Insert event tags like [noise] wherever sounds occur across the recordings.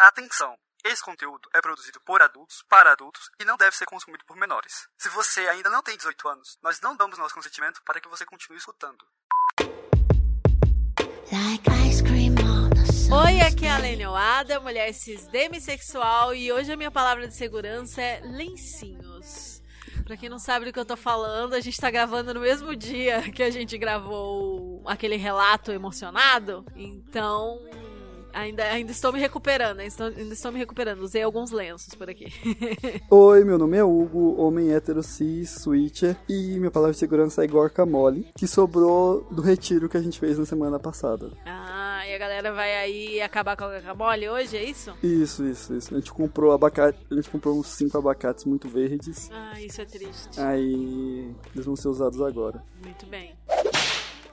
Atenção! Esse conteúdo é produzido por adultos, para adultos e não deve ser consumido por menores. Se você ainda não tem 18 anos, nós não damos nosso consentimento para que você continue escutando. Oi, aqui é a Lene Oada, mulher cis demissexual e hoje a minha palavra de segurança é lencinhos. Pra quem não sabe do que eu tô falando, a gente tá gravando no mesmo dia que a gente gravou aquele relato emocionado. Então, Ainda, ainda estou me recuperando, ainda estou, ainda estou me recuperando. Usei alguns lenços por aqui. [laughs] Oi, meu nome é Hugo, homem hétero cis, switcher. E minha palavra de segurança é Gorka Mole, que sobrou do retiro que a gente fez na semana passada. Ah, e a galera vai aí acabar com a Gorka Mole hoje, é isso? Isso, isso, isso. A gente comprou abacate, a gente comprou uns cinco abacates muito verdes. Ah, isso é triste. Aí eles vão ser usados agora. Muito bem.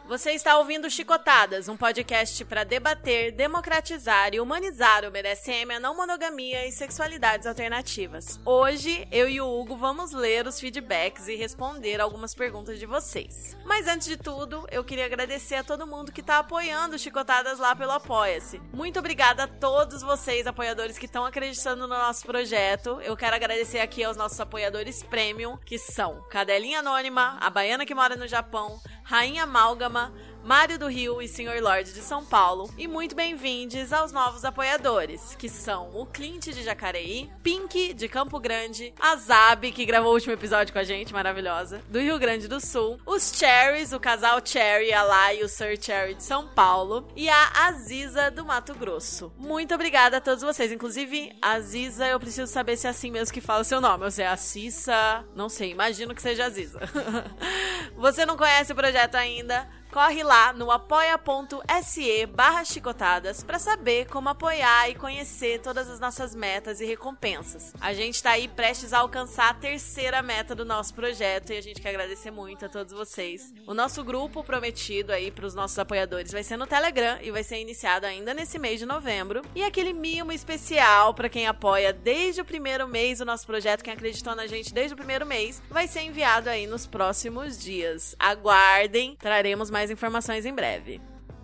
Você está ouvindo Chicotadas, um podcast para debater, democratizar e humanizar o BDSM, a não monogamia e sexualidades alternativas. Hoje, eu e o Hugo vamos ler os feedbacks e responder algumas perguntas de vocês. Mas antes de tudo, eu queria agradecer a todo mundo que está apoiando Chicotadas lá pelo Apoia-se. Muito obrigada a todos vocês, apoiadores, que estão acreditando no nosso projeto. Eu quero agradecer aqui aos nossos apoiadores premium, que são Cadelinha Anônima, a Baiana que mora no Japão, Rainha Amálgama, Mário do Rio e Senhor Lorde de São Paulo. E muito bem-vindos aos novos apoiadores, que são o Clint de Jacareí, Pink de Campo Grande, a Zabi, que gravou o último episódio com a gente, maravilhosa, do Rio Grande do Sul, os Cherries, o casal Cherry, a Lá e o Sir Cherry de São Paulo, e a Aziza do Mato Grosso. Muito obrigada a todos vocês. Inclusive, Aziza, eu preciso saber se é assim mesmo que fala o seu nome, ou se é a Cissa, não sei, imagino que seja Aziza. [laughs] Você não conhece o projeto ainda? Corre lá no apoia.se barra chicotadas para saber como apoiar e conhecer todas as nossas metas e recompensas. A gente está aí prestes a alcançar a terceira meta do nosso projeto e a gente quer agradecer muito a todos vocês. O nosso grupo prometido aí para os nossos apoiadores vai ser no Telegram e vai ser iniciado ainda nesse mês de novembro. E aquele mimo especial para quem apoia desde o primeiro mês o nosso projeto, quem acreditou na gente desde o primeiro mês, vai ser enviado aí nos próximos dias. Aguardem, traremos mais mais informações em breve.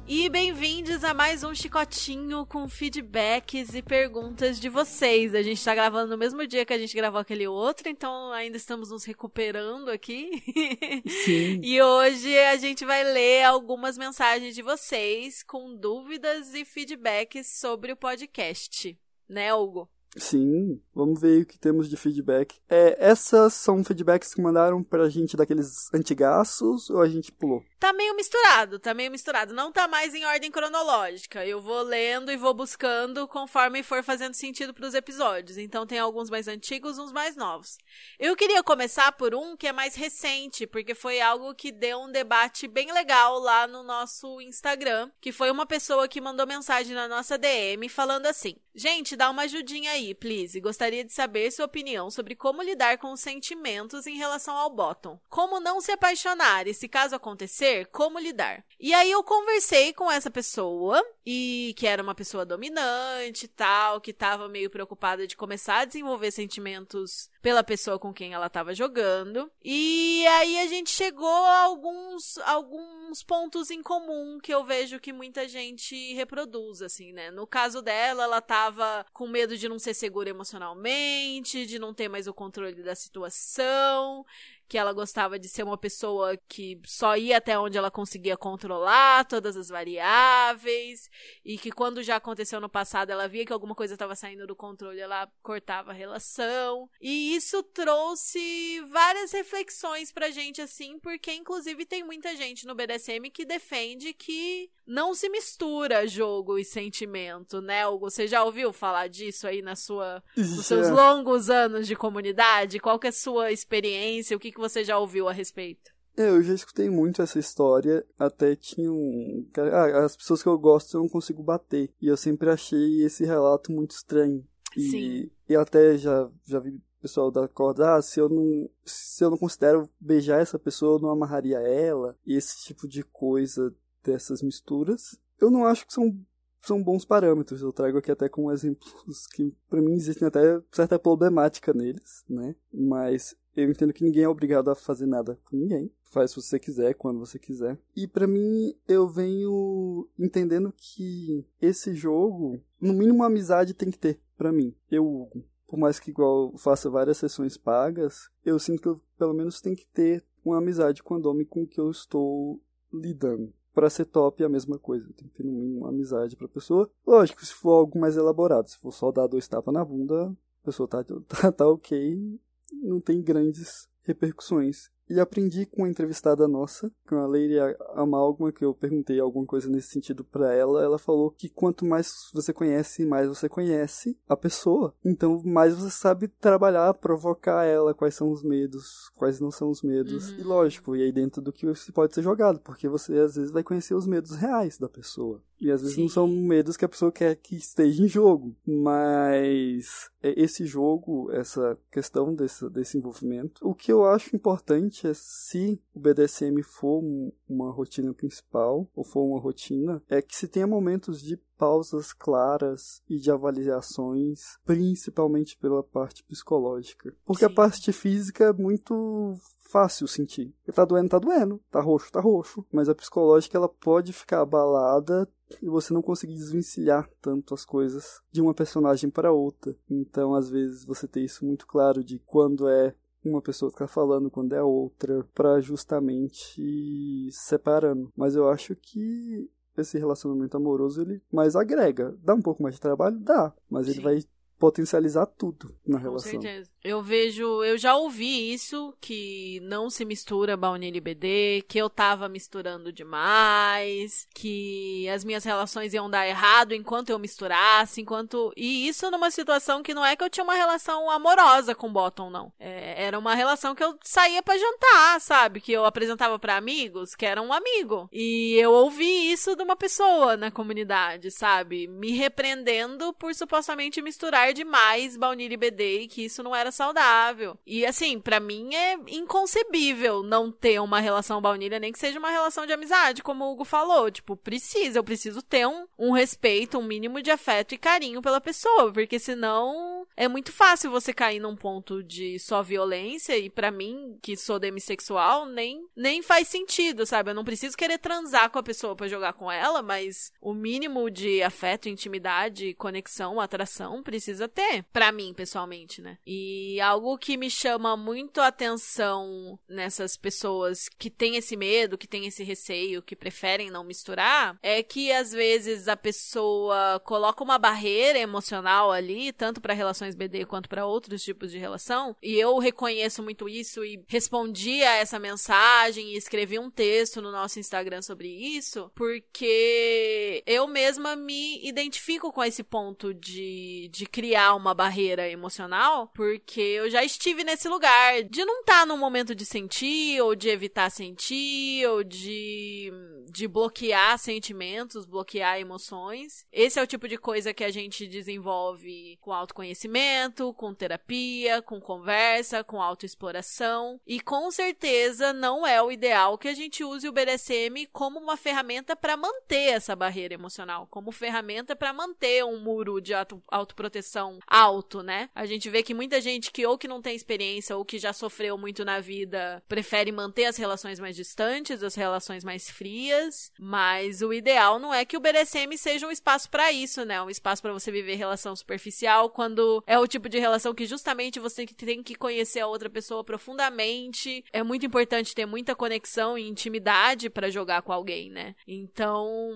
E bem-vindos a mais um Chicotinho com feedbacks e perguntas de vocês. A gente tá gravando no mesmo dia que a gente gravou aquele outro, então ainda estamos nos recuperando aqui. [laughs] Sim. e hoje a gente vai ler algumas mensagens de vocês com dúvidas e feedbacks sobre o podcast. Né, Hugo? Sim, vamos ver o que temos de feedback. É, essas são feedbacks que mandaram pra gente daqueles antigaços ou a gente pulou? Tá meio misturado, tá meio misturado. Não tá mais em ordem cronológica. Eu vou lendo e vou buscando conforme for fazendo sentido pros episódios. Então tem alguns mais antigos, uns mais novos. Eu queria começar por um que é mais recente, porque foi algo que deu um debate bem legal lá no nosso Instagram, que foi uma pessoa que mandou mensagem na nossa DM falando assim: "Gente, dá uma ajudinha aí, please. Gostaria de saber sua opinião sobre como lidar com os sentimentos em relação ao bottom. Como não se apaixonar e se caso acontecer como lidar. E aí eu conversei com essa pessoa e que era uma pessoa dominante e tal, que estava meio preocupada de começar a desenvolver sentimentos pela pessoa com quem ela estava jogando. E aí a gente chegou a alguns alguns pontos em comum que eu vejo que muita gente reproduz assim, né? No caso dela, ela estava com medo de não ser segura emocionalmente, de não ter mais o controle da situação, que ela gostava de ser uma pessoa que só ia até onde ela conseguia controlar todas as variáveis e que quando já aconteceu no passado ela via que alguma coisa estava saindo do controle, ela cortava a relação. E isso trouxe várias reflexões pra gente assim, porque inclusive tem muita gente no BDSM que defende que não se mistura jogo e sentimento, né, Hugo? Você já ouviu falar disso aí na sua, nos seus longos anos de comunidade? Qual que é a sua experiência? O que, que você já ouviu a respeito? É, eu já escutei muito essa história, até tinha um... Ah, as pessoas que eu gosto eu não consigo bater, e eu sempre achei esse relato muito estranho. E, Sim. e até já, já vi pessoal da corda, ah, se eu não se eu não considero beijar essa pessoa, eu não amarraria ela, e esse tipo de coisa dessas misturas. Eu não acho que são são bons parâmetros. Eu trago aqui até com exemplos que, para mim, existem até certa problemática neles, né? Mas eu entendo que ninguém é obrigado a fazer nada com ninguém. Faz se você quiser, quando você quiser. E para mim, eu venho entendendo que esse jogo, no mínimo, uma amizade tem que ter para mim. Eu, por mais que igual faça várias sessões pagas, eu sinto que eu pelo menos tem que ter uma amizade com o Andome com que eu estou lidando. Para ser top é a mesma coisa, tem que ter no mínimo uma amizade pra pessoa. Lógico, se for algo mais elaborado, se for só dar dois tapas na bunda, a pessoa tá, [laughs] tá, tá ok, não tem grandes repercussões. E aprendi com uma entrevistada nossa, com a Lady Amalgama, que eu perguntei alguma coisa nesse sentido para ela. Ela falou que quanto mais você conhece, mais você conhece a pessoa. Então, mais você sabe trabalhar, provocar ela, quais são os medos, quais não são os medos. Uhum. E lógico, e aí dentro do que pode ser jogado, porque você às vezes vai conhecer os medos reais da pessoa. E às vezes Sim. não são medos que a pessoa quer que esteja em jogo. Mas é, esse jogo, essa questão desse, desse envolvimento, o que eu acho importante é se o BDSM for uma rotina principal, ou for uma rotina, é que se tenha momentos de pausas claras e de avaliações, principalmente pela parte psicológica. Porque Sim. a parte física é muito fácil sentir. Tá doendo, tá doendo. Tá roxo, tá roxo. Mas a psicológica, ela pode ficar abalada e você não conseguir desvencilhar tanto as coisas de uma personagem para outra. Então, às vezes, você tem isso muito claro de quando é uma pessoa que tá falando, quando é outra, para justamente separando. Mas eu acho que esse relacionamento amoroso ele mais agrega. Dá um pouco mais de trabalho? Dá, mas Sim. ele vai potencializar tudo na relação. Com certeza. Eu vejo, eu já ouvi isso, que não se mistura baunilha e BD, que eu tava misturando demais, que as minhas relações iam dar errado enquanto eu misturasse, enquanto. E isso numa situação que não é que eu tinha uma relação amorosa com o Bottom, não. É, era uma relação que eu saía para jantar, sabe? Que eu apresentava para amigos, que era um amigo. E eu ouvi isso de uma pessoa na comunidade, sabe? Me repreendendo por supostamente misturar demais baunilha e BD e que isso não era saudável. E assim, para mim é inconcebível não ter uma relação baunilha, nem que seja uma relação de amizade, como o Hugo falou. Tipo, precisa, eu preciso ter um, um respeito, um mínimo de afeto e carinho pela pessoa, porque senão é muito fácil você cair num ponto de só violência e para mim, que sou demissexual, nem nem faz sentido, sabe? Eu não preciso querer transar com a pessoa para jogar com ela, mas o mínimo de afeto, intimidade, conexão, atração precisa ter, para mim, pessoalmente, né? E e algo que me chama muito a atenção nessas pessoas que têm esse medo, que têm esse receio, que preferem não misturar, é que às vezes a pessoa coloca uma barreira emocional ali, tanto para relações BD quanto para outros tipos de relação. E eu reconheço muito isso e respondi a essa mensagem e escrevi um texto no nosso Instagram sobre isso, porque eu mesma me identifico com esse ponto de, de criar uma barreira emocional, porque eu já estive nesse lugar de não estar tá no momento de sentir, ou de evitar sentir, ou de, de bloquear sentimentos, bloquear emoções. Esse é o tipo de coisa que a gente desenvolve com autoconhecimento, com terapia, com conversa, com autoexploração. E com certeza não é o ideal que a gente use o BDSM como uma ferramenta para manter essa barreira emocional, como ferramenta para manter um muro de auto, autoproteção alto, né? A gente vê que muita gente que ou que não tem experiência ou que já sofreu muito na vida prefere manter as relações mais distantes, as relações mais frias, mas o ideal não é que o BDSM seja um espaço para isso, né? Um espaço para você viver relação superficial quando é o tipo de relação que justamente você tem que conhecer a outra pessoa profundamente. É muito importante ter muita conexão e intimidade para jogar com alguém, né? Então,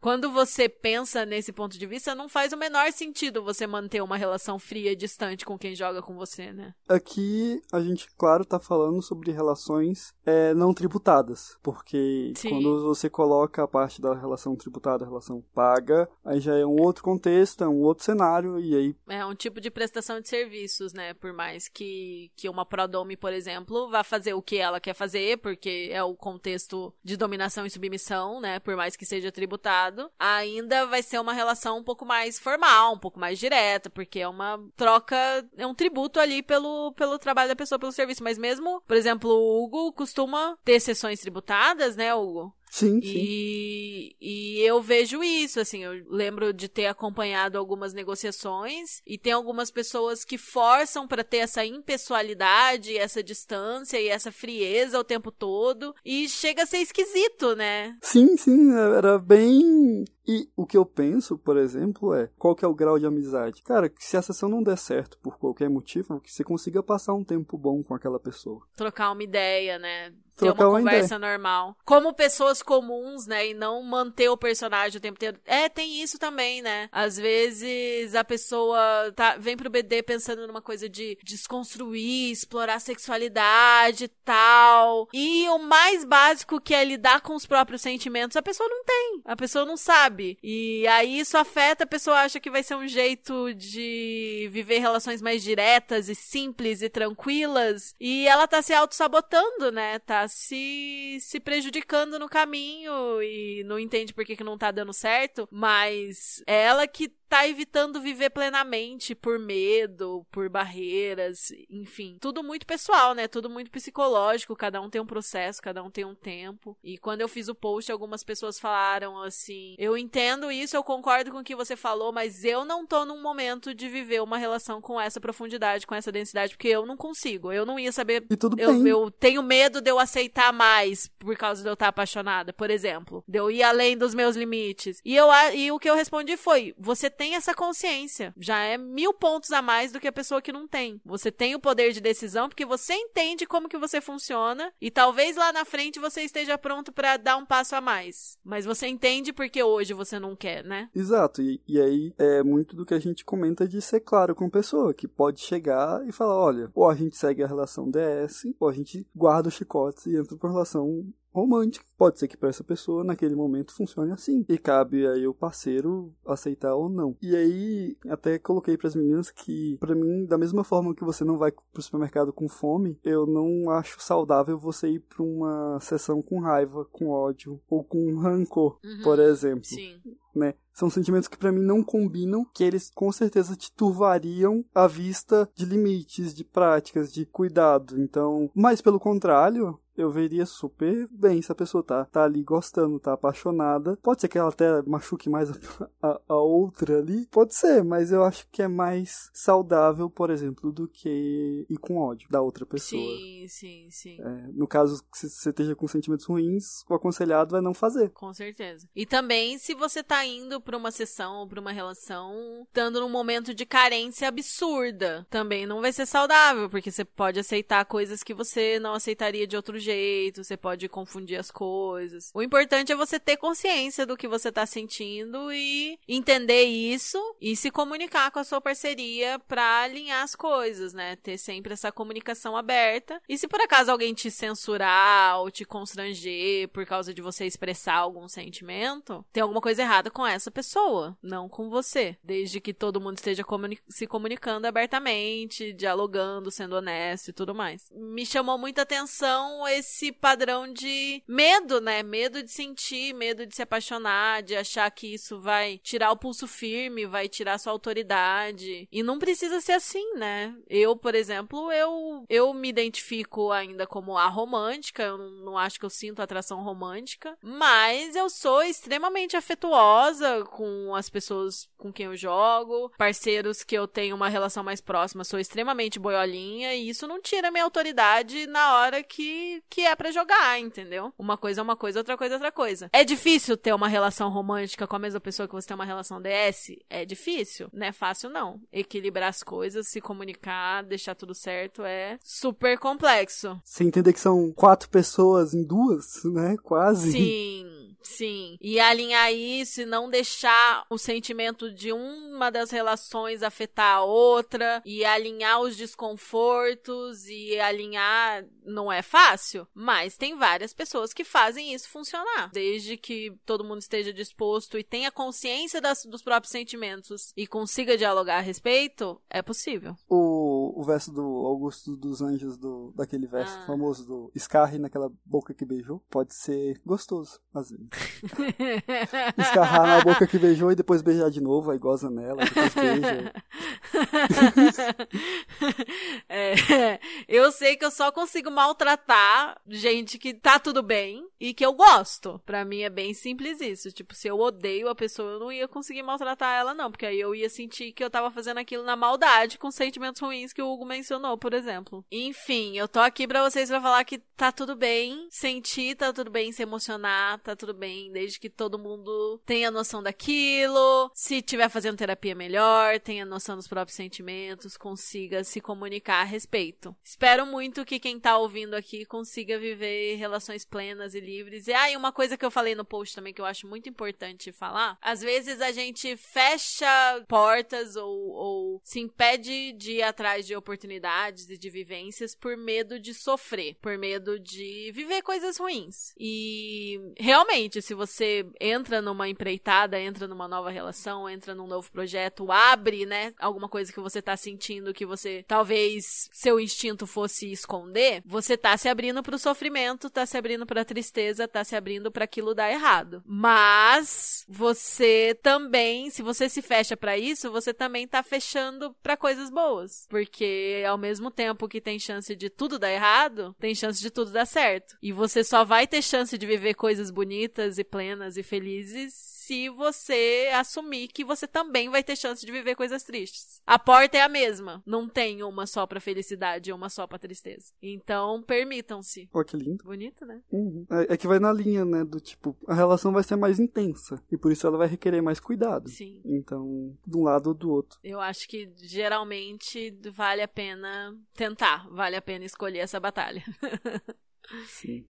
quando você pensa nesse ponto de vista, não faz o menor sentido você manter uma relação fria e distante com quem joga com você você, né? Aqui a gente, claro, tá falando sobre relações é, não tributadas, porque Sim. quando você coloca a parte da relação tributada, a relação paga, aí já é um outro contexto, é um outro cenário, e aí... É um tipo de prestação de serviços, né? Por mais que, que uma Prodome, por exemplo, vá fazer o que ela quer fazer, porque é o contexto de dominação e submissão, né? Por mais que seja tributado, ainda vai ser uma relação um pouco mais formal, um pouco mais direta, porque é uma troca, é um tributo ali pelo, pelo trabalho da pessoa, pelo serviço. Mas mesmo, por exemplo, o Hugo costuma ter sessões tributadas, né, Hugo? Sim, e, e eu vejo isso, assim, eu lembro de ter acompanhado algumas negociações e tem algumas pessoas que forçam para ter essa impessoalidade, essa distância e essa frieza o tempo todo e chega a ser esquisito, né? Sim, sim, era bem e o que eu penso, por exemplo, é qual que é o grau de amizade? Cara, que se a sessão não der certo por qualquer motivo, que você consiga passar um tempo bom com aquela pessoa. Trocar uma ideia, né? ter uma, uma conversa ideia. normal. Como pessoas comuns, né? E não manter o personagem o tempo inteiro. É, tem isso também, né? Às vezes a pessoa tá, vem pro BD pensando numa coisa de desconstruir, explorar sexualidade e tal. E o mais básico que é lidar com os próprios sentimentos, a pessoa não tem. A pessoa não sabe. E aí isso afeta, a pessoa acha que vai ser um jeito de viver relações mais diretas e simples e tranquilas. E ela tá se auto-sabotando, né? Tá se, se prejudicando no caminho e não entende por que, que não tá dando certo, mas ela que tá evitando viver plenamente por medo, por barreiras, enfim. Tudo muito pessoal, né? Tudo muito psicológico. Cada um tem um processo, cada um tem um tempo. E quando eu fiz o post, algumas pessoas falaram assim: Eu entendo isso, eu concordo com o que você falou, mas eu não tô num momento de viver uma relação com essa profundidade, com essa densidade, porque eu não consigo. Eu não ia saber. E tudo eu, bem. eu tenho medo de eu aceitar mais por causa de eu estar apaixonada, por exemplo. De eu ir além dos meus limites. E, eu, e o que eu respondi foi: Você tem tem essa consciência. Já é mil pontos a mais do que a pessoa que não tem. Você tem o poder de decisão porque você entende como que você funciona e talvez lá na frente você esteja pronto para dar um passo a mais. Mas você entende porque hoje você não quer, né? Exato. E, e aí é muito do que a gente comenta de ser claro com a pessoa, que pode chegar e falar, olha, ou a gente segue a relação DS, ou a gente guarda os chicotes e entra pra relação romântica. Pode ser que para essa pessoa, naquele momento, funcione assim. E cabe aí o parceiro aceitar ou não. E aí, até coloquei para as meninas que, para mim, da mesma forma que você não vai pro supermercado com fome, eu não acho saudável você ir para uma sessão com raiva, com ódio ou com rancor, uhum, por exemplo. Sim. Né? São sentimentos que para mim não combinam, que eles com certeza te turvariam à vista de limites, de práticas, de cuidado. Então, mas pelo contrário, eu veria super bem se a pessoa tá, tá ali gostando, tá apaixonada. Pode ser que ela até machuque mais a, a, a, outra ali. Pode ser, mas eu acho que é mais saudável, por exemplo, do que ir com ódio da outra pessoa. Sim, sim, sim. É, no caso, se você esteja com sentimentos ruins, o aconselhado é não fazer. Com certeza. E também, se você tá indo pra uma sessão ou pra uma relação, estando num momento de carência absurda, também não vai ser saudável, porque você pode aceitar coisas que você não aceitaria de outro jeito, você pode confundir as coisas. O importante é você ter consciência do que você tá sentindo e entender isso e se comunicar com a sua parceria para alinhar as coisas, né? Ter sempre essa comunicação aberta. E se por acaso alguém te censurar ou te constranger por causa de você expressar algum sentimento, tem alguma coisa errada com essa pessoa, não com você. Desde que todo mundo esteja comuni se comunicando abertamente, dialogando, sendo honesto e tudo mais. Me chamou muita atenção esse padrão de medo, né? Medo de sentir, medo de se apaixonar, de achar que isso vai tirar o pulso firme, vai tirar sua autoridade. E não precisa ser assim, né? Eu, por exemplo, eu, eu me identifico ainda como a romântica, eu não, não acho que eu sinto atração romântica, mas eu sou extremamente afetuosa com as pessoas com quem eu jogo, parceiros que eu tenho uma relação mais próxima, sou extremamente boiolinha e isso não tira minha autoridade na hora que que é para jogar, entendeu? Uma coisa é uma coisa, outra coisa é outra coisa. É difícil ter uma relação romântica com a mesma pessoa que você tem uma relação DS? É difícil. Não é fácil, não. Equilibrar as coisas, se comunicar, deixar tudo certo é super complexo. Você entender que são quatro pessoas em duas, né? Quase. Sim. Sim. E alinhar isso e não deixar o sentimento de uma das relações afetar a outra e alinhar os desconfortos e alinhar não é fácil, mas tem várias pessoas que fazem isso funcionar. Desde que todo mundo esteja disposto e tenha consciência das, dos próprios sentimentos e consiga dialogar a respeito, é possível. O, o verso do Augusto dos Anjos, do, daquele verso ah. famoso do Scarre naquela boca que beijou, pode ser gostoso, às vezes. [laughs] Escarrar na boca que beijou e depois beijar de novo, aí goza nela, depois beija. [laughs] é, eu sei que eu só consigo maltratar gente que tá tudo bem e que eu gosto. Pra mim é bem simples isso. Tipo, se eu odeio a pessoa, eu não ia conseguir maltratar ela, não. Porque aí eu ia sentir que eu tava fazendo aquilo na maldade, com sentimentos ruins que o Hugo mencionou, por exemplo. Enfim, eu tô aqui pra vocês pra falar que tá tudo bem sentir, tá tudo bem se emocionar, tá tudo bem, desde que todo mundo tenha noção daquilo. Se tiver fazendo terapia melhor, tenha noção dos próprios sentimentos, consiga se comunicar a respeito. Espero muito que quem tá ouvindo aqui consiga viver relações plenas e livres. E aí, ah, uma coisa que eu falei no post também que eu acho muito importante falar: às vezes a gente fecha portas ou, ou se impede de ir atrás de oportunidades e de vivências por medo de sofrer, por medo de viver coisas ruins. E realmente, se você entra numa empreitada, entra numa nova relação, entra num novo projeto, abre, né, alguma coisa que você tá sentindo que você talvez seu instinto fosse esconder, você tá se abrindo pro sofrimento, tá se abrindo pra tristeza, tá se abrindo para aquilo dar errado. Mas você também, se você se fecha para isso, você também tá fechando para coisas boas, porque ao mesmo tempo que tem chance de tudo dar errado, tem chance de tudo dar certo. E você só vai ter chance de viver coisas bonitas e plenas e felizes se você assumir que você também vai ter chance de viver coisas tristes. A porta é a mesma. Não tem uma só pra felicidade e uma só pra tristeza. Então, permitam-se. Pô, que lindo. Bonito, né? Uhum. É, é, que vai na linha, né? Do tipo, a relação vai ser mais intensa. E por isso ela vai requerer mais cuidado. Sim. Então, de um lado ou do outro. Eu acho que geralmente vale a pena tentar. Vale a pena escolher essa batalha. [laughs] Sim.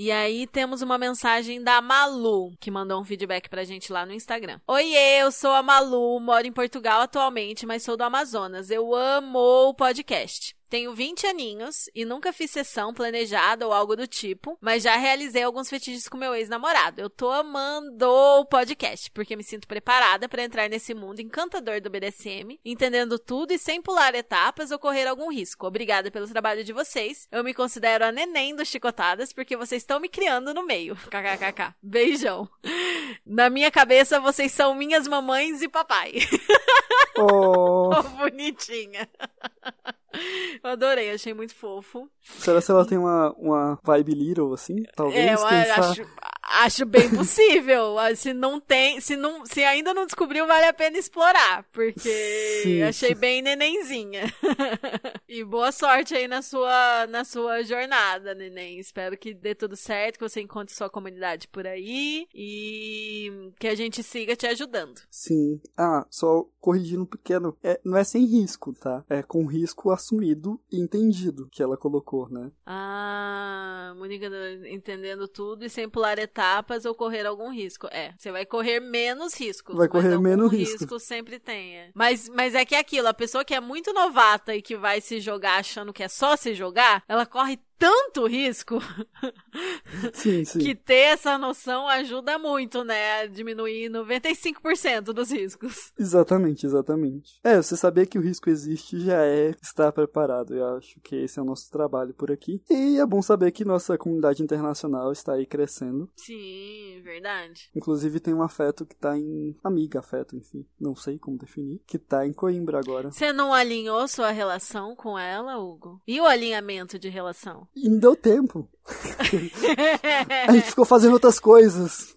E aí temos uma mensagem da Malu, que mandou um feedback pra gente lá no Instagram. Oiê, eu sou a Malu, moro em Portugal atualmente, mas sou do Amazonas. Eu amo o podcast. Tenho 20 aninhos e nunca fiz sessão planejada ou algo do tipo, mas já realizei alguns fetiches com meu ex-namorado. Eu tô amando o podcast, porque me sinto preparada para entrar nesse mundo encantador do BDSM, entendendo tudo e sem pular etapas ou correr algum risco. Obrigada pelo trabalho de vocês. Eu me considero a neném dos chicotadas, porque vocês estão me criando no meio. [laughs] KKKK. Beijão. Na minha cabeça, vocês são minhas mamães e papai. [laughs] Oh, oh bonitinha. [laughs] [laughs] Eu adorei, achei muito fofo. Será que ela tem uma, uma vibe little, assim? Talvez, é, eu quem acho, acho bem possível. [laughs] se não tem, se, não, se ainda não descobriu, vale a pena explorar. Porque Sim. achei bem nenenzinha. [laughs] e boa sorte aí na sua, na sua jornada, neném. Espero que dê tudo certo, que você encontre sua comunidade por aí e que a gente siga te ajudando. Sim. Ah, só corrigindo um pequeno. É, não é sem risco, tá? É com risco assumido e entendido que ela colocou, né? Ah, Mônica entendendo tudo e sem pular etapas ou correr algum risco. É, você vai correr menos riscos. Vai correr menos risco. risco sempre tem. É. Mas, mas é que é aquilo, a pessoa que é muito novata e que vai se jogar achando que é só se jogar, ela corre tanto risco [laughs] Sim, sim. que ter essa noção ajuda muito, né? A diminuir 95% dos riscos. Exatamente, exatamente. É, você saber que o risco existe já é estar preparado. Eu acho que esse é o nosso trabalho por aqui. E é bom saber que nossa comunidade internacional está aí crescendo. Sim, verdade. Inclusive tem um afeto que tá em. Amiga afeto, enfim. Não sei como definir. Que tá em Coimbra agora. Você não alinhou sua relação com ela, Hugo? E o alinhamento de relação? E não deu tempo. A gente ficou fazendo outras coisas.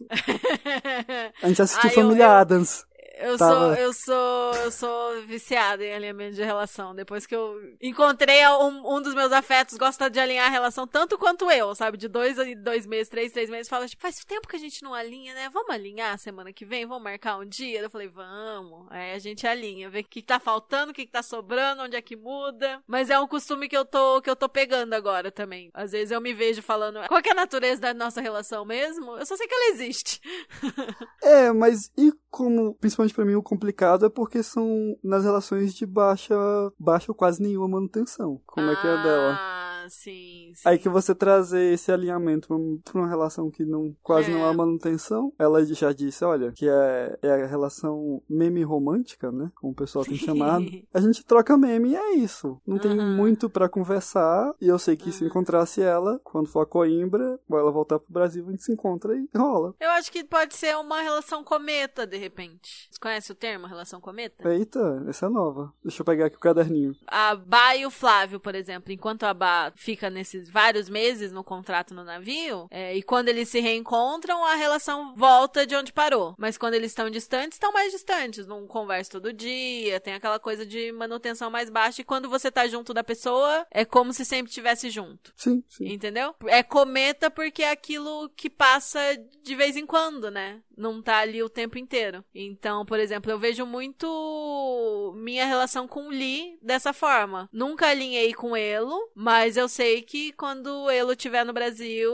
A gente assistiu eu- Família eu- Adams. Eu Tava- sou, eu sou, eu sou viciada em alinhamento de relação. Depois que eu encontrei um, um dos meus afetos, gosta de alinhar a relação tanto quanto eu, sabe? De dois em dois meses, três, três meses, fala, tipo, faz tempo que a gente não alinha, né? Vamos alinhar semana que vem? Vamos marcar um dia? Eu falei, vamos. Aí a gente alinha, vê o que tá faltando, o que tá sobrando, onde é que muda. Mas é um costume que eu tô, que eu tô pegando agora também. Às vezes eu me vejo falando, qual que é a natureza da nossa relação mesmo? Eu só sei que ela existe. [laughs] É, mas e como, principalmente pra mim, o complicado é porque são nas relações de baixa, baixa ou quase nenhuma manutenção. Como é que é a dela? Ah, sim, sim. Aí que você trazer esse alinhamento pra um- uma relação que não quase É. não há manutenção, ela já disse, olha, que é, é a relação meme romântica, né? Como o pessoal tem chamado. [laughs] A gente troca meme e é isso. Não tem muito pra conversar. E eu sei que se Aham. encontrasse ela, quando for a Coimbra, ou ela voltar pro Brasil, a gente se encontra e rola. Eu acho que pode ser uma relação cometa, de repente. Você conhece o termo relação cometa? Eita, essa é nova. Deixa eu pegar aqui o caderninho. A Bá e o Flávio, por exemplo, enquanto a Bá fica nesses vários meses no contrato no navio, é, e quando eles se reencontram, a relação volta de onde parou. Mas quando eles estão distantes, estão mais distantes, não conversa todo dia, tem aquela coisa de manutenção mais baixa, e quando você tá junto da pessoa, é como se sempre estivesse junto. Sim, sim. Entendeu? É cometa porque é aquilo que passa de vez em quando, né? Não tá ali o tempo inteiro. Então, por exemplo, eu vejo muito minha relação com o Lee dessa forma. Nunca alinhei com Elo, mas eu sei que quando Elo estiver no Brasil,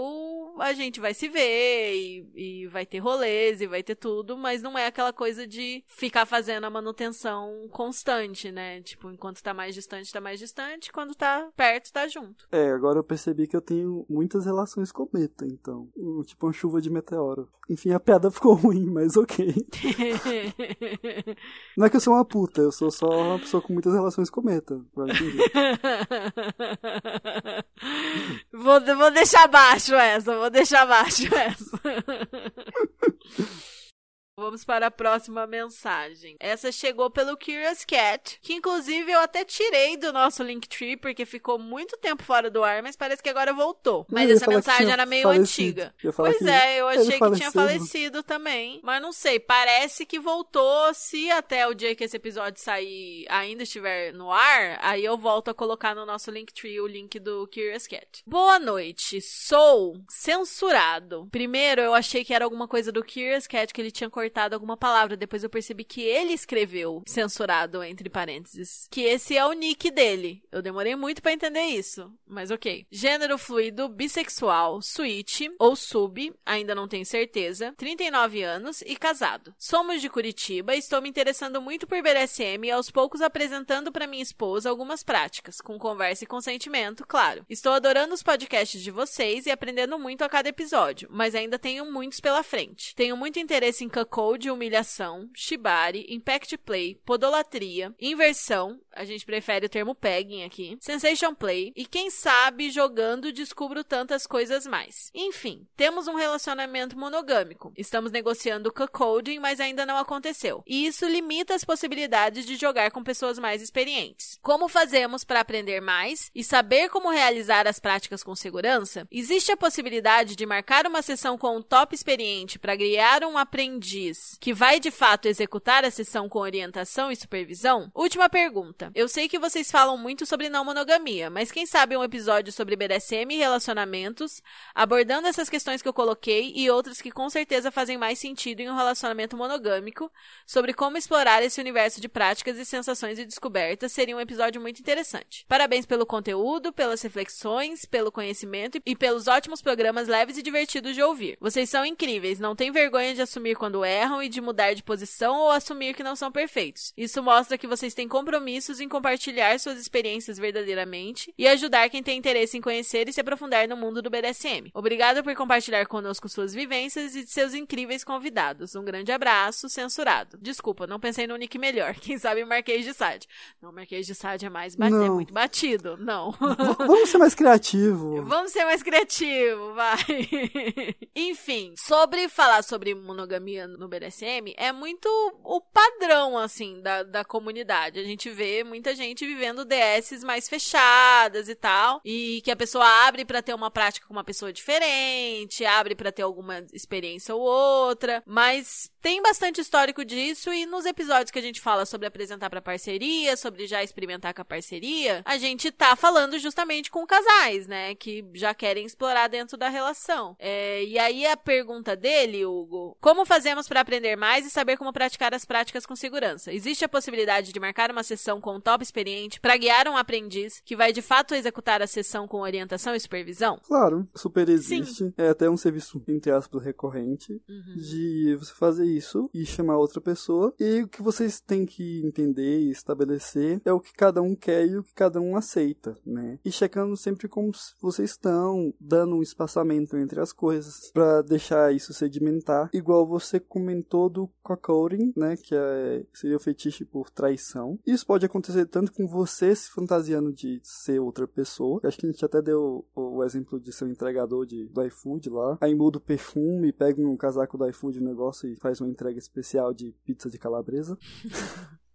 a gente vai se ver e, e, vai ter rolês e vai ter tudo, mas não é aquela coisa de ficar fazendo a manutenção constante, né? Tipo, enquanto tá mais distante, tá mais distante, quando tá perto, tá junto. É, agora eu percebi que eu tenho muitas relações com Meta, então. Tipo uma chuva de meteoro. Enfim, a piada ficou ruim, mas ok. [laughs] não é que eu sou uma puta, eu sou só uma pessoa com muitas relações com Meta. [laughs] vou, vou deixar abaixo essa, vou deixar abaixo essa. [laughs] Vamos para a próxima mensagem. Essa chegou pelo Curious Cat, que inclusive eu até tirei do nosso Linktree, porque ficou muito tempo fora do ar, mas parece que agora voltou. Mas essa mensagem era meio falecido. antiga. Pois é, eu achei que tinha falecido também. Mas não sei, parece que voltou. Se até o dia que esse episódio sair ainda estiver no ar, aí eu volto a colocar no nosso Linktree o link do Curious Cat. Boa noite, sou censurado. Primeiro eu achei que era alguma coisa do Curious Cat que ele tinha cortado cortado alguma palavra. Depois eu percebi que ele escreveu censurado entre parênteses. Que esse é o nick dele. Eu demorei muito para entender isso, mas ok. Gênero fluido, bissexual, switch ou sub, ainda não tenho certeza. 39 anos e casado. Somos de Curitiba e estou me interessando muito por BDSM e aos poucos apresentando para minha esposa algumas práticas, com conversa e consentimento, claro. Estou adorando os podcasts de vocês e aprendendo muito a cada episódio, mas ainda tenho muitos pela frente. Tenho muito interesse em cuckold de humilhação, shibari, impact play, podolatria, inversão, a gente prefere o termo pegging aqui, sensation play e quem sabe jogando descubro tantas coisas mais. Enfim, temos um relacionamento monogâmico. Estamos negociando cuckolding, mas ainda não aconteceu. E isso limita as possibilidades de jogar com pessoas mais experientes. Como fazemos para aprender mais e saber como realizar as práticas com segurança? Existe a possibilidade de marcar uma sessão com um top experiente para criar um aprendiz que vai de fato executar a sessão com orientação e supervisão? Última pergunta. Eu sei que vocês falam muito sobre não monogamia, mas quem sabe um episódio sobre BDSM e relacionamentos, abordando essas questões que eu coloquei e outras que com certeza fazem mais sentido em um relacionamento monogâmico, sobre como explorar esse universo de práticas e sensações e descobertas, seria um episódio muito interessante. Parabéns pelo conteúdo, pelas reflexões, pelo conhecimento e pelos ótimos programas leves e divertidos de ouvir. Vocês são incríveis, não tem vergonha de assumir quando é erram e de mudar de posição ou assumir que não são perfeitos. Isso mostra que vocês têm compromissos em compartilhar suas experiências verdadeiramente e ajudar quem tem interesse em conhecer e se aprofundar no mundo do BDSM. Obrigado por compartilhar conosco suas vivências e de seus incríveis convidados. Um grande abraço, censurado. Desculpa, não pensei no nick melhor. [laughs] Quem sabe Marquês de Sade. Não, Marquês de Sade é mais bat... é muito batido. Não. Vamos ser mais criativos. [laughs] Vamos ser mais criativos, vai. [laughs] Enfim, sobre falar sobre monogamia no BDSM é muito o padrão, assim, da, da comunidade. A gente vê muita gente vivendo DSs mais fechadas e tal, e que a pessoa abre para ter uma prática com uma pessoa diferente, abre para ter alguma experiência ou outra, mas tem bastante histórico disso e nos episódios que a gente fala sobre apresentar para parceria, sobre já experimentar com a parceria, a gente tá falando justamente com casais, né, que já querem explorar dentro da relação. É, e aí a pergunta dele, Hugo, como fazemos para aprender mais e saber como praticar as práticas com segurança. Existe a possibilidade de marcar uma sessão com um top experiente para guiar um aprendiz que vai de fato executar a sessão com orientação e supervisão? Claro, super existe. Sim. É até um serviço, entre aspas, recorrente uhum. de você fazer isso e chamar outra pessoa. E o que vocês têm que entender e estabelecer é o que cada um quer e o que cada um aceita, né? E checando sempre como vocês estão, dando um espaçamento entre as coisas para deixar isso sedimentar, igual você comentou do cuckolding, né, que é, seria o fetiche por traição. Isso pode acontecer tanto com você se fantasiando de ser outra pessoa. Acho que a gente até deu o, o exemplo de ser um entregador de, do iFood lá. Aí muda o perfume, pega um casaco do iFood, um negócio e faz uma entrega especial de pizza de calabresa. [laughs]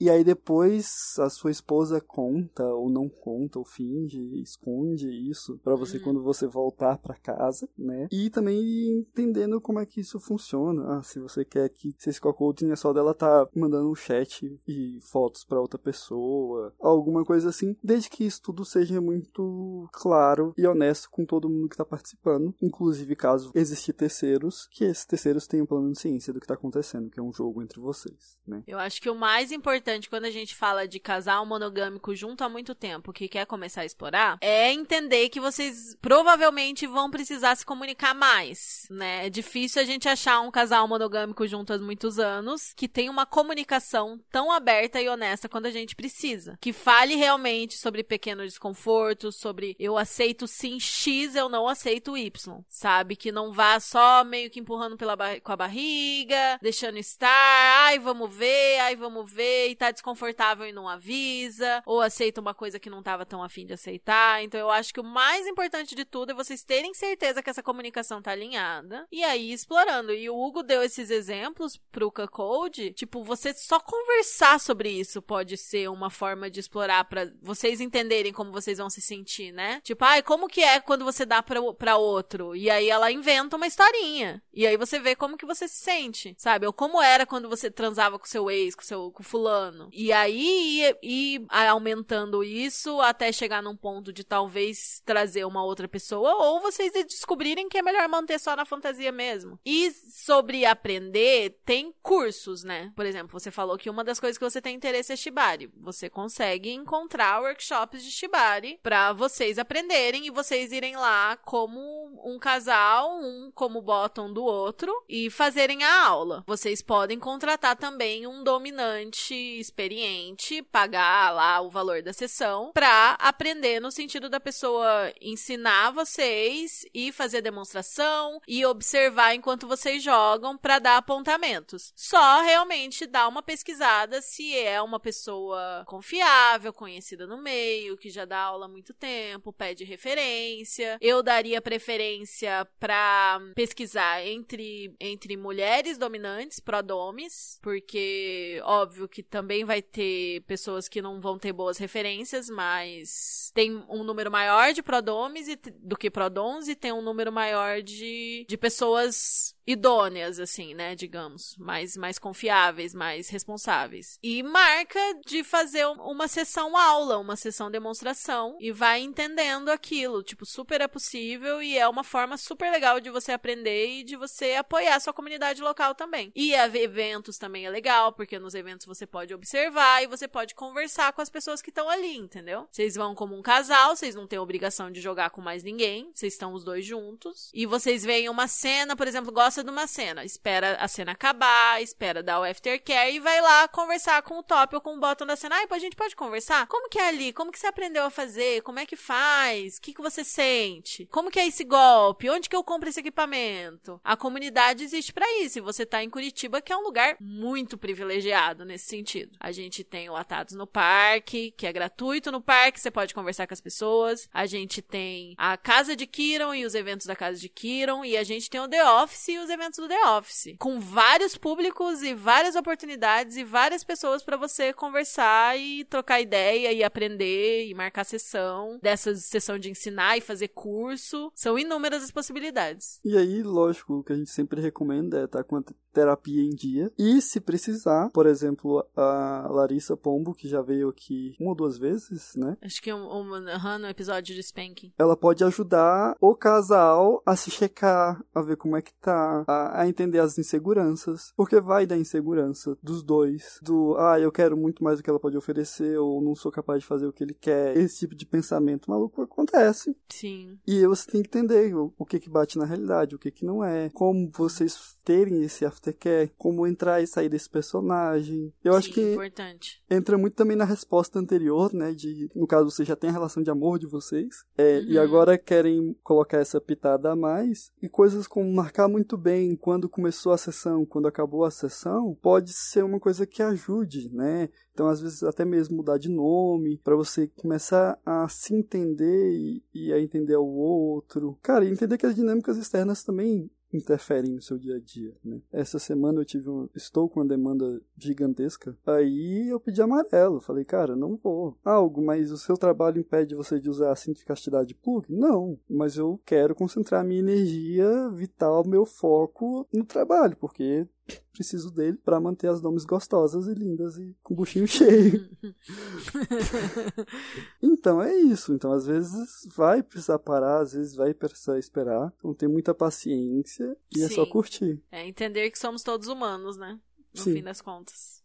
E aí depois a sua esposa conta ou não conta, ou finge, esconde isso para você uhum. quando você voltar para casa, né? E também entendendo como é que isso funciona. Ah, se você quer que se esse cocôzinho só dela tá mandando um chat e fotos para outra pessoa, alguma coisa assim, desde que isso tudo seja muito claro e honesto com todo mundo que tá participando, inclusive caso existir terceiros, que esses terceiros tenham pelo menos ciência do que tá acontecendo, que é um jogo entre vocês, né? Eu acho que o mais importante quando a gente fala de casal monogâmico junto há muito tempo, que quer começar a explorar, é entender que vocês provavelmente vão precisar se comunicar mais, né? É difícil a gente achar um casal monogâmico junto há muitos anos que tenha uma comunicação tão aberta e honesta quando a gente precisa. Que fale realmente sobre pequenos desconfortos, sobre eu aceito sim X, eu não aceito Y, sabe? Que não vá só meio que empurrando pela com a barriga, deixando estar, ai, vamos ver, ai, vamos ver, e tá desconfortável e não avisa, ou aceita uma coisa que não tava tão afim de aceitar. Então eu acho que o mais importante de tudo é vocês terem certeza que essa comunicação tá alinhada e aí explorando. E o Hugo deu esses exemplos pro Code, tipo, você só conversar sobre isso pode ser uma forma de explorar para vocês entenderem como vocês vão se sentir, né? Tipo, ai, como que é quando você dá pra, pra outro? E aí ela inventa uma historinha. E aí você vê como que você se sente, sabe? Ou como era quando você transava com seu ex, com seu com fulano. E aí ir, aumentando isso até chegar num ponto de talvez trazer uma outra pessoa, ou vocês descobrirem que é melhor manter só na fantasia mesmo. E sobre aprender, tem cursos, né? Por exemplo, você falou que uma das coisas que você tem interesse é Shibari. Você consegue encontrar workshops de Shibari para vocês aprenderem e vocês irem lá como um casal, um como bottom do outro e fazerem a aula. Vocês podem contratar também um dominante experiente, pagar lá o valor da sessão para aprender no sentido da pessoa ensinar vocês e fazer demonstração e observar enquanto vocês jogam para dar apontamentos. Só realmente dar uma pesquisada se é uma pessoa confiável, conhecida no meio, que já dá aula há muito tempo, pede referência. Eu daria preferência para pesquisar entre entre mulheres dominantes, prodomes, porque óbvio que também vai ter pessoas que não vão ter boas referências, mas tem um número maior de prodomes do que prodons e tem um número maior de, de pessoas idôneas, assim, né, digamos, mais, mais confiáveis, mais responsáveis. E marca de fazer uma sessão aula, uma sessão demonstração e vai entendendo aquilo, tipo, super é possível e é uma forma super legal de você aprender e de você apoiar a sua comunidade local também. E eventos também é legal, porque nos eventos você pode observar e você pode conversar com as pessoas que estão ali, entendeu? Vocês vão como um casal, vocês não têm obrigação de jogar com mais ninguém, vocês estão os dois juntos e vocês veem uma cena, por exemplo, gosta gosta de uma cena, espera a cena acabar, espera dar o aftercare e vai lá conversar com o top ou com o bottom da cena. Ai, a gente pode conversar? Como que é ali? Como que você aprendeu a fazer? Como é que faz? O que, que você sente? Como que é esse golpe? Onde que eu compro esse equipamento? A comunidade existe para isso. E você tá em Curitiba, que é um lugar muito privilegiado nesse sentido. A gente tem o Atados no Parque, que é gratuito no parque, você pode conversar com as pessoas. A gente tem a Casa de Kiron e os eventos da Casa de Kiron. E a gente tem o The Office e os eventos do The Office, com vários públicos e várias oportunidades e várias pessoas para você conversar e trocar ideia e aprender e marcar sessão, dessa sessão de ensinar e fazer curso. São inúmeras as possibilidades. E aí, lógico, o que a gente sempre recomenda é estar com a terapia em dia. E se precisar, por exemplo, a Larissa Pombo, que já veio aqui uma ou duas vezes, né? Acho que um, um, um, no episódio de Spanking. Ela pode ajudar o casal a se checar, a ver como é que tá, a, a, entender as inseguranças, porque vai da insegurança dos dois, do ah, eu quero muito mais do que ela pode oferecer, ou não sou capaz de fazer o que ele quer. Esse tipo de pensamento maluco acontece. Sim. E você tem que entender o, o que que bate na realidade, o que que não é, como vocês terem esse aftercare, como entrar e sair desse personagem. Eu Sim, acho que importante. entra muito também na resposta anterior, né, de no caso você já tem a relação de amor de vocês, é, uhum. e agora querem colocar essa pitada a mais e coisas como marcar muito bem quando começou a sessão, quando acabou a sessão, pode ser uma coisa que ajude, né? Então, às vezes, até mesmo mudar de nome, para você começar a se entender e, e, a entender o outro. Cara, e entender que as dinâmicas externas também interferem no seu dia a dia, né? Essa semana eu tive um, estou com uma demanda gigantesca, aí eu pedi amarelo, falei, cara, não vou. Algo, mas o seu trabalho impede você de usar a cinta de castidade plug? Não, mas eu quero concentrar minha energia vital, meu foco no trabalho, porque preciso dele para manter as nomes gostosas e lindas e com o buchinho cheio. [laughs] então é isso. Então às vezes vai precisar parar, às vezes vai precisar esperar. Então tem muita paciência e Sim. é só curtir. É entender que somos todos humanos, né? No Sim. fim das contas.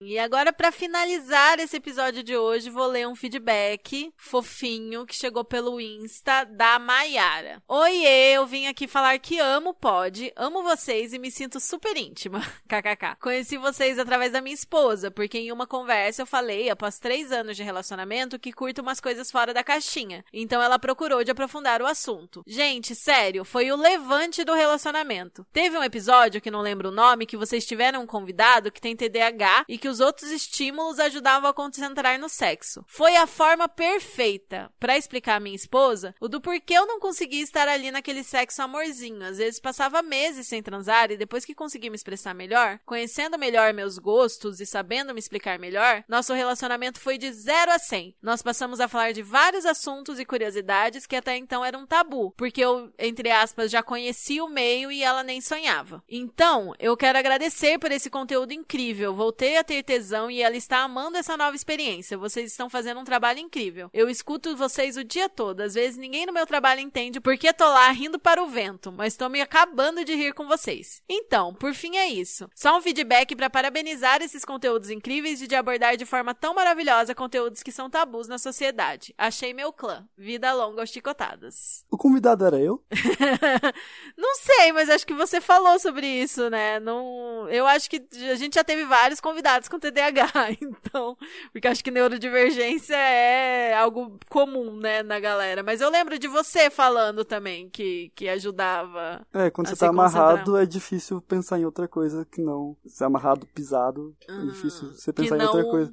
E agora, para finalizar esse episódio de hoje, vou ler um feedback fofinho que chegou pelo Insta da Maiara. Oiê, eu vim aqui falar que amo Pod, amo vocês e me sinto super íntima. [laughs] KKK. Conheci vocês através da minha esposa, porque em uma conversa eu falei, após três anos de relacionamento, que curto umas coisas fora da caixinha. Então ela procurou de aprofundar o assunto. Gente, sério, foi o levante do relacionamento. Teve um episódio, que não lembro o nome, que vocês tiveram um convidado que tem TDAH e que que os outros estímulos ajudavam a concentrar no sexo. Foi a forma perfeita para explicar à minha esposa o do porquê eu não conseguia estar ali naquele sexo amorzinho. Às vezes passava meses sem transar e depois que consegui me expressar melhor, conhecendo melhor meus gostos e sabendo me explicar melhor, nosso relacionamento foi de 0 a 100. Nós passamos a falar de vários assuntos e curiosidades que até então eram tabu, porque eu, entre aspas, já conhecia o meio e ela nem sonhava. Então, eu quero agradecer por esse conteúdo incrível. Voltei a ter ter tesão e ela está amando essa nova experiência. Vocês estão fazendo um trabalho incrível. Eu escuto vocês o dia todo. Às vezes ninguém no meu trabalho entende porque tô lá rindo para o vento, mas tô me acabando de rir com vocês. Então, por fim é isso. Só um feedback para parabenizar esses conteúdos incríveis e de abordar de forma tão maravilhosa conteúdos que são tabus na sociedade. Achei meu clã. Vida longa aos chicotadas. O convidado era eu? [laughs] Sei, mas acho que você falou sobre isso, né? Não, eu acho que a gente já teve vários convidados com TDAH, [laughs] então, porque acho que neurodivergência é algo comum, né, na galera. Mas eu lembro de você falando também que, que ajudava. É, quando você tá amarrado é difícil pensar em outra coisa que não. Se é amarrado, pisado, é ah, difícil você pensar não... em outra coisa.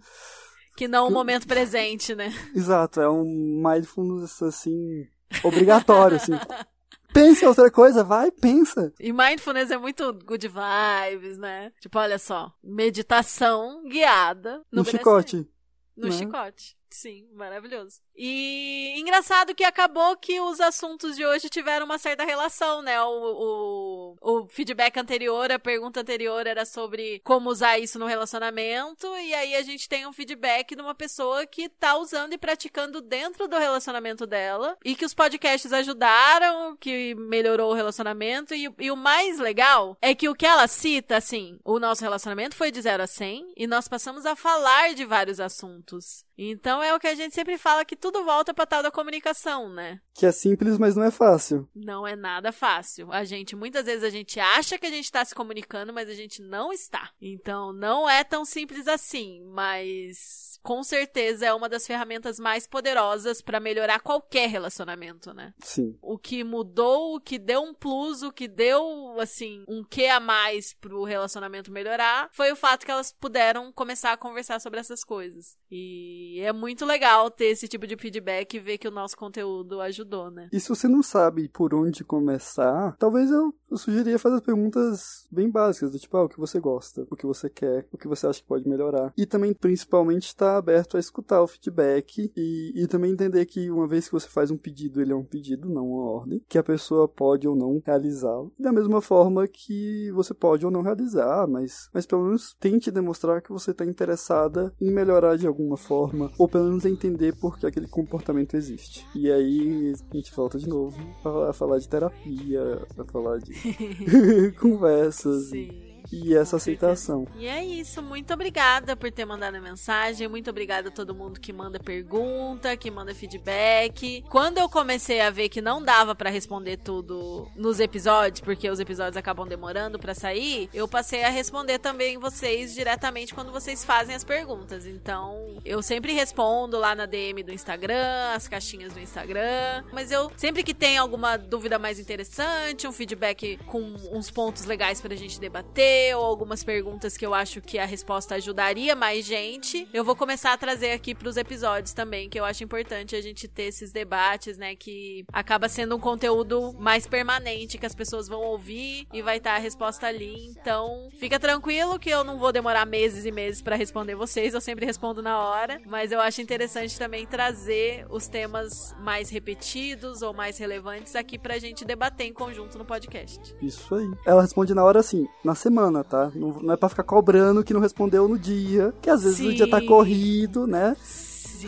Que não o momento presente, né? [laughs] Exato, é um mindfulness assim obrigatório, assim. [laughs] Pense em outra coisa, vai, pensa. E mindfulness é muito good vibes, né? Tipo, olha só, meditação guiada no, no chicote. No né? chicote. Sim, maravilhoso. E engraçado que acabou que os assuntos de hoje tiveram uma certa relação, né? O, o, o, feedback anterior, a pergunta anterior era sobre como usar isso no relacionamento, e aí a gente tem um feedback de uma pessoa que tá usando e praticando dentro do relacionamento dela, e que os podcasts ajudaram, que melhorou o relacionamento, e, e o mais legal é que o que ela cita, assim, o nosso relacionamento foi de 0 a 100, e nós passamos a falar de vários assuntos. Então é o que a gente sempre fala que tudo volta pra tal da comunicação, né? Que é simples, mas não é fácil. Não é nada fácil. A gente, muitas vezes, a gente acha que a gente tá se comunicando, mas a gente não está. Então, não é tão simples assim, mas com certeza é uma das ferramentas mais poderosas para melhorar qualquer relacionamento, né? Sim. O que mudou, o que deu um plus, o que deu, assim, um que a mais pro relacionamento melhorar, foi o fato que elas puderam começar a conversar sobre essas coisas. E é muito legal ter esse tipo de feedback e ver que o nosso conteúdo ajudou, né? E se você não sabe por onde começar, talvez eu, eu sugeriria fazer perguntas bem básicas, do tipo, ah, o que você gosta, o que você quer, o que você acha que pode melhorar. E também, principalmente, estar tá aberto a escutar o feedback e, e também entender que uma vez que você faz um pedido, ele é um pedido, não uma ordem, que a pessoa pode ou não realizá-lo. Da mesma forma que você pode ou não realizar, mas, mas pelo menos tente demonstrar que você está interessada em melhorar de alguma forma, ou pelo menos entender por que aquele comportamento existe. E aí a gente volta de novo a, a falar de terapia, a falar de [laughs] [laughs] conversas. Sim e essa aceitação. E é isso. Muito obrigada por ter mandado a mensagem. Muito obrigada a todo mundo que manda pergunta, que manda feedback. Quando eu comecei a ver que não dava para responder tudo nos episódios, porque os episódios acabam demorando para sair, eu passei a responder também vocês diretamente quando vocês fazem as perguntas. Então, eu sempre respondo lá na DM do Instagram, as caixinhas do Instagram. Mas eu sempre que tem alguma dúvida mais interessante, um feedback com uns pontos legais pra gente debater ou algumas perguntas que eu acho que a resposta ajudaria mais gente, eu vou começar a trazer aqui pros episódios também, que eu acho importante a gente ter esses debates, né? Que acaba sendo um conteúdo mais permanente, que as pessoas vão ouvir e vai estar tá a resposta ali. Então, fica tranquilo que eu não vou demorar meses e meses para responder vocês, eu sempre respondo na hora, mas eu acho interessante também trazer os temas mais repetidos ou mais relevantes aqui pra gente debater em conjunto no podcast. Isso aí. Ela responde na hora assim, na semana, tá? Não, não é pra ficar cobrando que não respondeu no dia, que às vezes Sim. o dia tá corrido, né? Sim.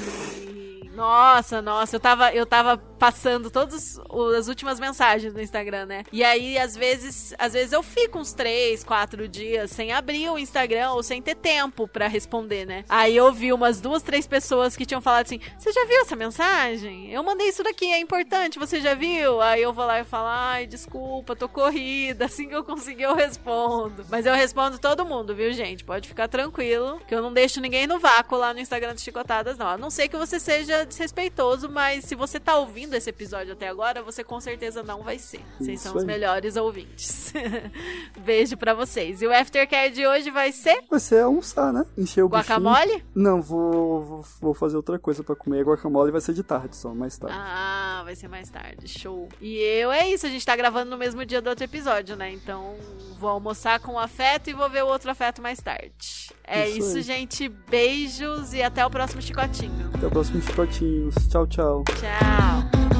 Nossa, nossa, eu tava, eu tava passando todas as últimas mensagens no Instagram, né? E aí, às vezes, às vezes eu fico uns três, quatro dias sem abrir o Instagram ou sem ter tempo para responder, né? Aí eu vi umas duas, três pessoas que tinham falado assim: Você já viu essa mensagem? Eu mandei isso daqui, é importante, você já viu? Aí eu vou lá e falo: Ai, desculpa, tô corrida. [laughs] Assim que eu conseguir, eu respondo. Mas eu respondo todo mundo, viu, gente? Pode ficar tranquilo, que eu não deixo ninguém no vácuo lá no Instagram de Chicotadas, não. A não ser que você seja desrespeitoso, mas se você tá ouvindo esse episódio até agora, você com certeza não vai ser. Vocês são os melhores ouvintes. [laughs] Beijo para vocês. E o aftercare de hoje vai ser? Vai ser almoçar, né? Encher o Guacamole? Não, vou, vou, vou, fazer outra coisa para comer. Guacamole vai ser de tarde só, mais tarde. Ah, vai ser mais tarde. Show. E eu, é isso. A gente tá gravando no mesmo dia do outro episódio, né? Então, vou almoçar com o afeto e vou ver o outro afeto mais tarde. É isso, isso gente. Beijos e até o próximo chicotinho. Até o próximo chicotinho. Tchau, tchau. Tchau.